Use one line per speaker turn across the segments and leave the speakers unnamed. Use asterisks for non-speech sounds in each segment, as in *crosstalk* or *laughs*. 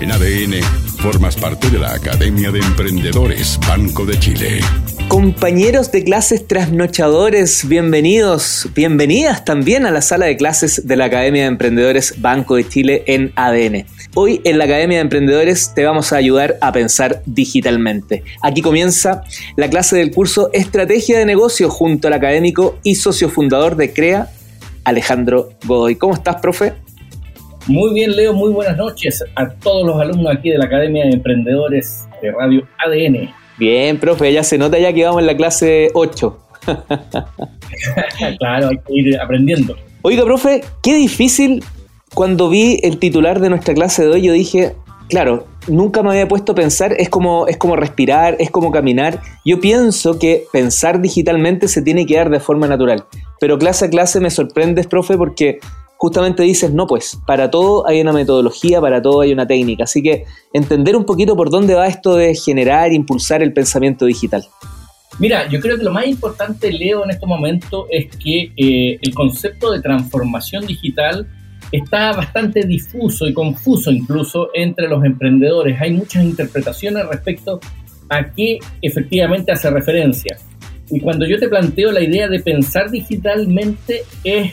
En ADN, formas parte de la Academia de Emprendedores Banco de Chile.
Compañeros de clases trasnochadores, bienvenidos, bienvenidas también a la sala de clases de la Academia de Emprendedores Banco de Chile en ADN. Hoy en la Academia de Emprendedores te vamos a ayudar a pensar digitalmente. Aquí comienza la clase del curso Estrategia de Negocio junto al académico y socio fundador de CREA, Alejandro Godoy. ¿Cómo estás, profe?
Muy bien, Leo, muy buenas noches a todos los alumnos aquí de la Academia de Emprendedores de Radio ADN.
Bien, profe, ya se nota ya que vamos en la clase 8. *laughs*
claro, hay que ir aprendiendo.
Oiga, profe, qué difícil cuando vi el titular de nuestra clase de hoy, yo dije, claro, nunca me había puesto a pensar, es como, es como respirar, es como caminar. Yo pienso que pensar digitalmente se tiene que dar de forma natural. Pero clase a clase me sorprendes, profe, porque justamente dices, no, pues para todo hay una metodología, para todo hay una técnica. Así que entender un poquito por dónde va esto de generar, impulsar el pensamiento digital.
Mira, yo creo que lo más importante, Leo, en este momento es que eh, el concepto de transformación digital está bastante difuso y confuso incluso entre los emprendedores. Hay muchas interpretaciones respecto a qué efectivamente hace referencia. Y cuando yo te planteo la idea de pensar digitalmente es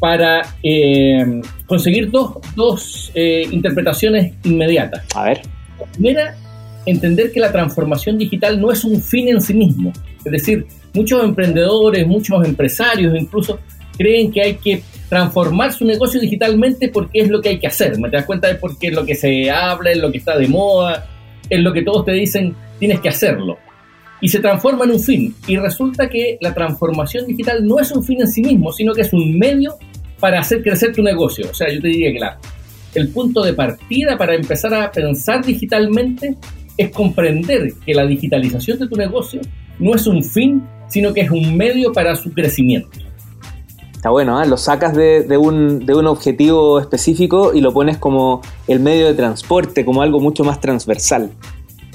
para eh, conseguir dos, dos eh, interpretaciones inmediatas.
A ver.
La primera, entender que la transformación digital no es un fin en sí mismo. Es decir, muchos emprendedores, muchos empresarios incluso creen que hay que transformar su negocio digitalmente porque es lo que hay que hacer. ¿Me te das cuenta de por qué es lo que se habla, es lo que está de moda, es lo que todos te dicen, tienes que hacerlo y se transforma en un fin. Y resulta que la transformación digital no es un fin en sí mismo, sino que es un medio para hacer crecer tu negocio. O sea, yo te diría que la, el punto de partida para empezar a pensar digitalmente es comprender que la digitalización de tu negocio no es un fin, sino que es un medio para su crecimiento.
Está bueno, ¿eh? lo sacas de, de, un, de un objetivo específico y lo pones como el medio de transporte, como algo mucho más transversal.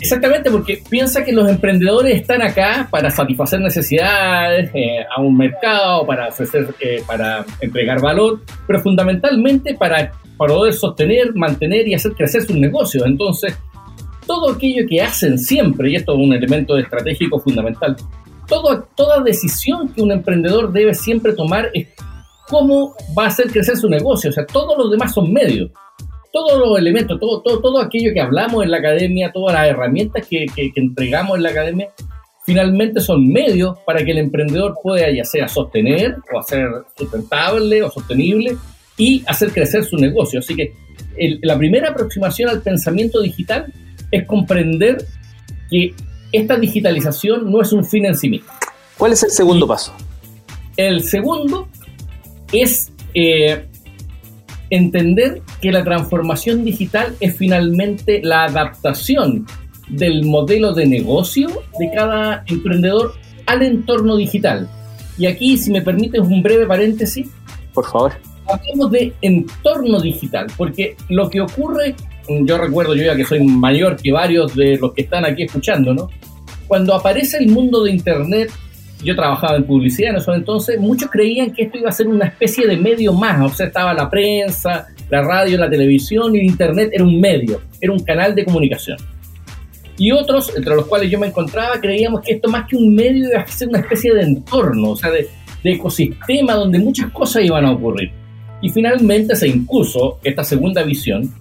Exactamente, porque piensa que los emprendedores están acá para satisfacer necesidades eh, a un mercado, para ofrecer, eh, para entregar valor, pero fundamentalmente para, poder sostener, mantener y hacer crecer sus negocios. Entonces, todo aquello que hacen siempre, y esto es un elemento estratégico fundamental, todo, toda decisión que un emprendedor debe siempre tomar es cómo va a hacer crecer su negocio. O sea, todos los demás son medios todos los elementos, todo, todo, todo aquello que hablamos en la academia, todas las herramientas que, que, entregamos en la academia, finalmente son medios para que el emprendedor pueda ya sea sostener o hacer sustentable o sostenible y hacer crecer su negocio. Así que la primera aproximación al pensamiento digital es comprender que esta digitalización no es un fin en sí mismo.
¿Cuál es el segundo paso?
El segundo es eh, entender que la transformación digital es finalmente la adaptación del modelo de negocio de cada emprendedor al entorno digital. Y aquí, si me permites un breve paréntesis.
Por favor.
Hablemos de entorno digital, porque lo que ocurre, yo recuerdo yo ya que soy mayor que varios de los que están aquí escuchando, ¿no? Cuando aparece el mundo de Internet yo trabajaba en publicidad en eso entonces, muchos creían que esto iba a ser una especie de medio más, o sea, estaba la prensa, la radio, la televisión y el internet era un medio, era un canal de comunicación. Y otros, entre los cuales yo me encontraba, creíamos que esto más que un medio iba a ser una especie de entorno, o sea, de, de ecosistema donde muchas cosas iban a ocurrir. Y finalmente se impuso esta segunda visión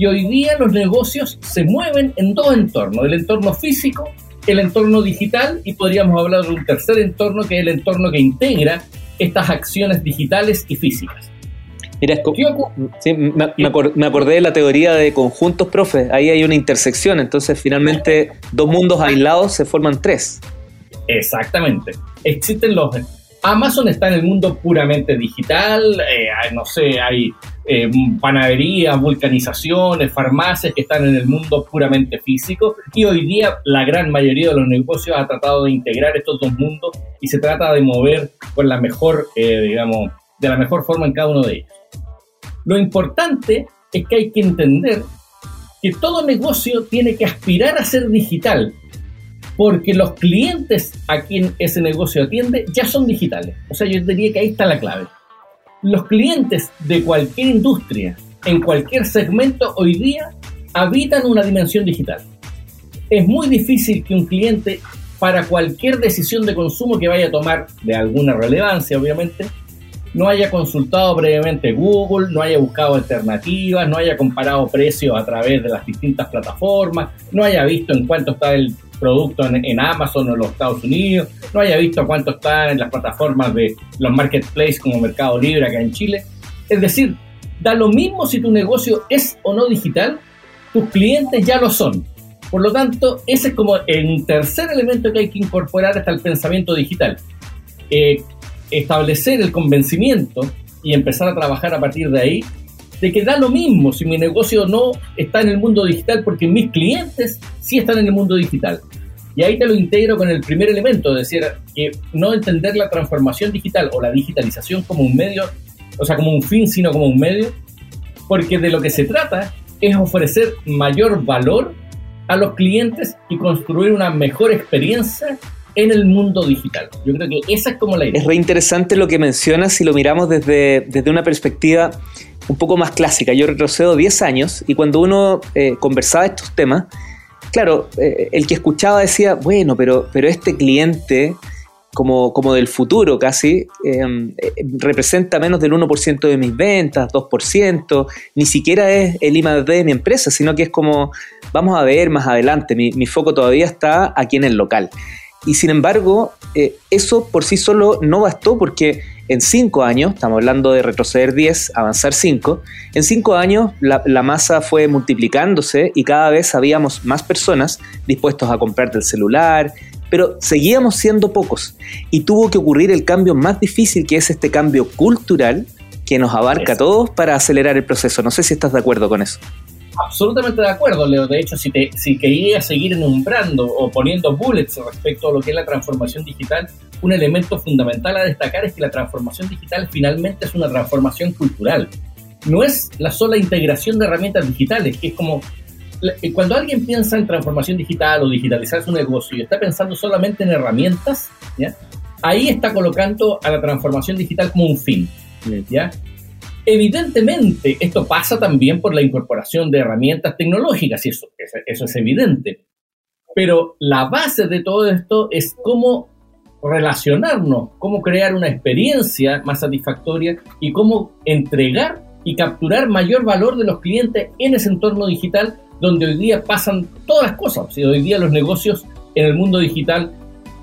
y hoy día los negocios se mueven en dos entornos, el entorno físico el entorno digital y podríamos hablar de un tercer entorno que es el entorno que integra estas acciones digitales y físicas.
Mira, sí, me, me, acordé de la teoría de conjuntos, profe. Ahí hay una intersección, entonces finalmente dos mundos aislados se forman tres.
Exactamente. Existen los Amazon está en el mundo puramente digital, eh, no sé, hay eh, panaderías, vulcanizaciones, farmacias que están en el mundo puramente físico y hoy día la gran mayoría de los negocios ha tratado de integrar estos dos mundos y se trata de mover con la mejor, eh, digamos, de la mejor forma en cada uno de ellos. Lo importante es que hay que entender que todo negocio tiene que aspirar a ser digital, porque los clientes a quien ese negocio atiende ya son digitales. O sea, yo diría que ahí está la clave. Los clientes de cualquier industria, en cualquier segmento, hoy día habitan una dimensión digital. Es muy difícil que un cliente, para cualquier decisión de consumo que vaya a tomar, de alguna relevancia obviamente, no haya consultado previamente Google, no haya buscado alternativas, no haya comparado precios a través de las distintas plataformas, no haya visto en cuánto está el producto en, Amazon o en los Estados Unidos, no haya visto cuánto está en las plataformas de los marketplaces como Mercado Libre acá en Chile. Es decir, da lo mismo si tu negocio es o no digital, tus clientes ya lo son. Por lo tanto, ese es como el tercer elemento que hay que incorporar hasta el pensamiento digital. Eh, establecer el convencimiento y empezar a trabajar a partir de ahí, de que da lo mismo si mi negocio no está en el mundo digital porque mis clientes sí están en el mundo digital. Y ahí te lo integro con el primer elemento, es decir, que no entender la transformación digital o la digitalización como un medio, o sea, como un fin, sino como un medio, porque de lo que se trata es ofrecer mayor valor a los clientes y construir una mejor experiencia en el mundo digital. Yo creo que esa es como la idea.
Es re interesante lo que mencionas si lo miramos desde, desde una perspectiva un poco más clásica. Yo retrocedo 10 años y cuando uno eh, conversaba estos temas, claro, eh, el que escuchaba decía, bueno, pero, pero este cliente como, como del futuro casi, em, eh, representa menos del 1% de mis ventas, 2%, ni siquiera es el IMAD de mi empresa, sino que es como, vamos a ver más adelante, mi, mi foco todavía está aquí en el local. Y sin embargo, eso por sí solo no bastó porque en cinco años, estamos hablando de retroceder 10, avanzar 5, en cinco años la, la, masa fue multiplicándose y cada vez habíamos más personas dispuestos a comprarte el celular, pero seguíamos siendo pocos y tuvo que ocurrir el cambio más difícil que es este cambio cultural que nos abarca a todos para acelerar el proceso. No sé si estás de acuerdo con eso.
Absolutamente de acuerdo, Leo. De hecho, si, te, si quería seguir nombrando o poniendo bullets respecto a lo que es la transformación digital, un elemento fundamental a destacar es que la transformación digital finalmente es una transformación cultural. No es la sola integración de herramientas digitales, que es como eh, cuando alguien piensa en transformación digital o digitalizar su negocio y está pensando solamente en herramientas, ¿ya? ahí está colocando a la transformación digital como un fin. ¿ya? Evidentemente, esto pasa también por la incorporación de herramientas tecnológicas, y eso, eso es evidente. Pero la base de todo esto es cómo relacionarnos, cómo crear una experiencia más satisfactoria y cómo entregar y capturar mayor valor de los clientes en ese entorno digital donde hoy día pasan todas las cosas. hoy día los negocios en el mundo digital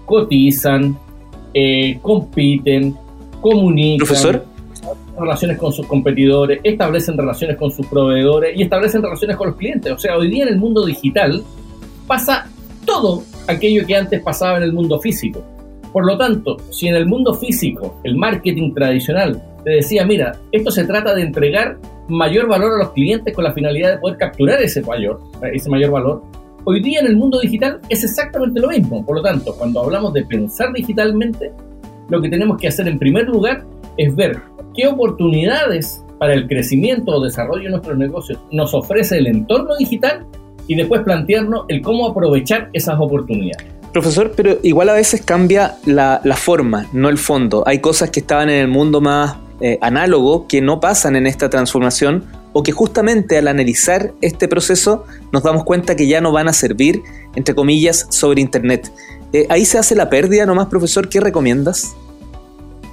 cotizan, eh, compiten, comunican.
Profesor
relaciones con sus competidores, establecen relaciones con sus proveedores y establecen relaciones con los clientes. O sea, hoy día en el mundo digital pasa todo aquello que antes pasaba en el mundo físico. Por lo tanto, si en el mundo físico, el marketing tradicional te decía, mira, esto se trata de entregar mayor valor a los clientes con la finalidad de poder capturar ese mayor, ese mayor valor, hoy día en el mundo digital es exactamente lo mismo. Por lo tanto, cuando hablamos de pensar digitalmente, lo que tenemos que hacer en primer lugar es ver qué oportunidades para el crecimiento o desarrollo de nuestros negocios nos ofrece el entorno digital y después plantearnos el cómo aprovechar esas oportunidades.
Profesor, pero igual a veces cambia la, forma, no el fondo. Hay cosas que estaban en el mundo más eh, análogo que no pasan en esta transformación o que justamente al analizar este proceso nos damos cuenta que ya no van a servir, entre comillas, sobre Internet. Eh, ahí se hace la pérdida nomás, profesor, ¿qué recomiendas?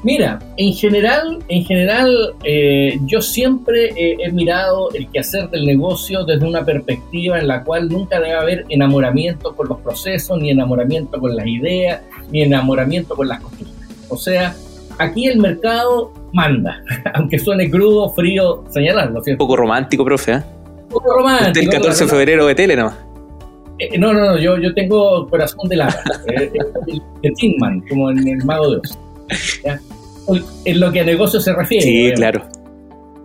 Mira, en general, en general, eh, yo siempre he mirado el quehacer del negocio desde una perspectiva en la cual nunca debe haber enamoramiento con los procesos, ni enamoramiento con las ideas, ni enamoramiento con las costumbres. O sea, aquí el mercado manda, *laughs* aunque suene crudo, frío, señalarlo.
Un poco romántico, profe. ¿eh?
Un poco romántico.
el 14 de febrero de tele nomás.
Eh, no, no, no, yo, yo tengo corazón de lava, *laughs* eh, de Tinman, como en el Mago de Oz. En lo que a negocio se refiere.
Sí, claro.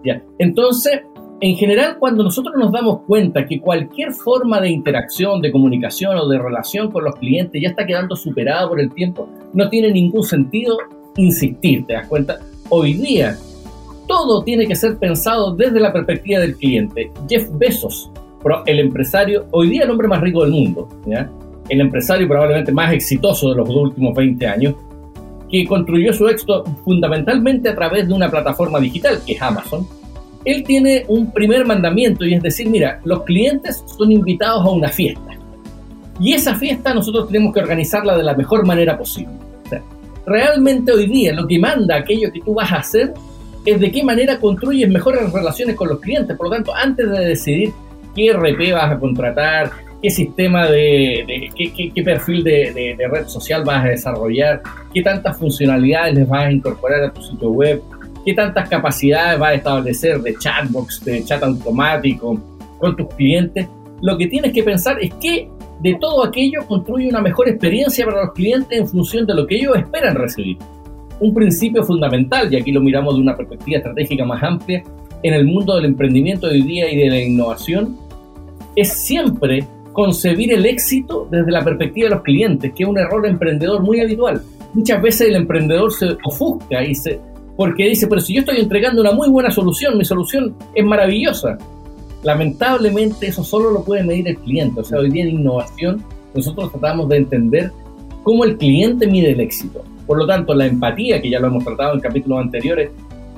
Ya. Entonces, en general, cuando nosotros nos damos cuenta que cualquier forma de interacción, de comunicación o de relación con los clientes ya está quedando superada por el tiempo, no tiene ningún sentido insistir, ¿te das cuenta? Hoy día, todo tiene que ser pensado desde la perspectiva del cliente. Jeff Bezos, el empresario, hoy día el hombre más rico del mundo, ¿ya? el empresario probablemente más exitoso de los últimos 20 años, que construyó su éxito fundamentalmente a través de una plataforma digital, que es Amazon, él tiene un primer mandamiento y es decir, mira, los clientes son invitados a una fiesta. Y esa fiesta nosotros tenemos que organizarla de la mejor manera posible. realmente hoy día lo que manda aquello que tú vas a hacer es de qué manera construyes mejores relaciones con los clientes. Por lo tanto, antes de decidir qué RP vas a contratar, qué sistema de, qué, perfil de, de, red social vas a desarrollar, qué tantas funcionalidades les vas a incorporar a tu sitio web, qué tantas capacidades vas a establecer de chatbox, de chat automático con tus clientes. Lo que tienes que pensar es que de todo aquello construye una mejor experiencia para los clientes en función de lo que ellos esperan recibir. Un principio fundamental, y aquí lo miramos de una perspectiva estratégica más amplia, en el mundo del emprendimiento de hoy día y de la innovación, es siempre concebir el éxito desde la perspectiva de los clientes, que es un error emprendedor muy habitual. Muchas veces el emprendedor se ofusca y se, porque dice, pero si yo estoy entregando una muy buena solución, mi solución es maravillosa. Lamentablemente eso solo lo puede medir el cliente. O sea, hoy día en innovación nosotros tratamos de entender cómo el cliente mide el éxito. Por lo tanto, la empatía, que ya lo hemos tratado en capítulos anteriores,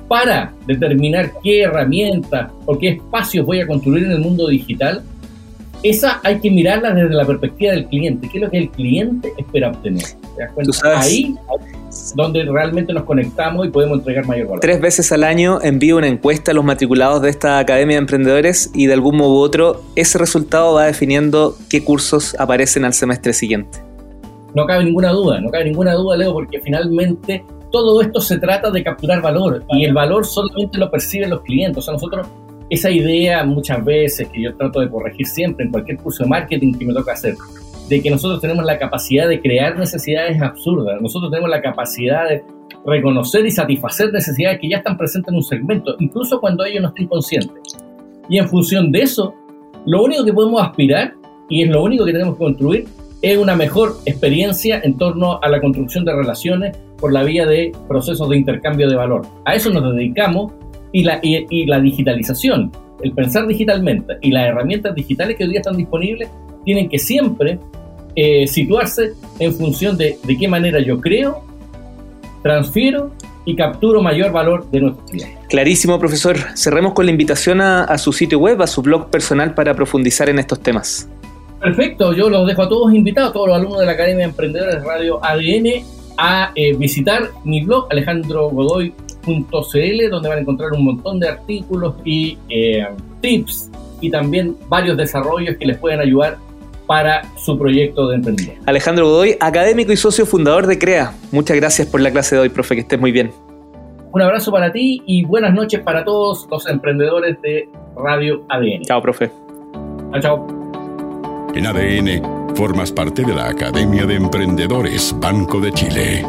para determinar qué herramientas o qué espacios voy a construir en el mundo digital, esa hay que mirarla desde la perspectiva del cliente. ¿Qué es lo que el cliente espera obtener? ¿Te das cuenta? Ahí donde realmente nos conectamos y podemos entregar mayor valor.
Tres veces al año envío una encuesta a los matriculados de esta Academia de Emprendedores y de algún modo u otro ese resultado va definiendo qué cursos aparecen al semestre siguiente.
No cabe ninguna duda, no cabe ninguna duda, Leo, porque finalmente todo esto se trata de capturar valor y el valor solamente lo perciben los clientes. O sea, nosotros esa idea muchas veces que yo trato de corregir siempre en cualquier curso de marketing que me toca hacer, de que nosotros tenemos la capacidad de crear necesidades absurdas, nosotros tenemos la capacidad de reconocer y satisfacer necesidades que ya están presentes en un segmento, incluso cuando ellos no estén conscientes. Y en función de eso, lo único que podemos aspirar, y es lo único que tenemos que construir, es una mejor experiencia en torno a la construcción de relaciones por la vía de procesos de intercambio de valor. A eso nos dedicamos y la, y, la digitalización, el pensar digitalmente y las herramientas digitales que hoy día están disponibles tienen que siempre eh, situarse en función de, de qué manera yo creo, transfiero y capturo mayor valor de nuestros clientes.
Clarísimo, profesor. Cerremos con la invitación a, a, su sitio web, a su blog personal para profundizar en estos temas.
Perfecto, yo los dejo a todos invitados, a todos los alumnos de la Academia de Emprendedores de Radio ADN, a eh, visitar mi blog alejandrogodoy.cl, donde van a encontrar un montón de artículos y eh, tips y también varios desarrollos que les pueden ayudar para su proyecto de emprendimiento.
Alejandro Godoy, académico y socio fundador de CREA. Muchas gracias por la clase de hoy, profe, que estés muy bien.
Un abrazo para ti y buenas noches para todos los emprendedores de Radio ADN.
Chao, profe.
Chao, chao.
En ADN formas parte de la Academia de Emprendedores Banco de Chile.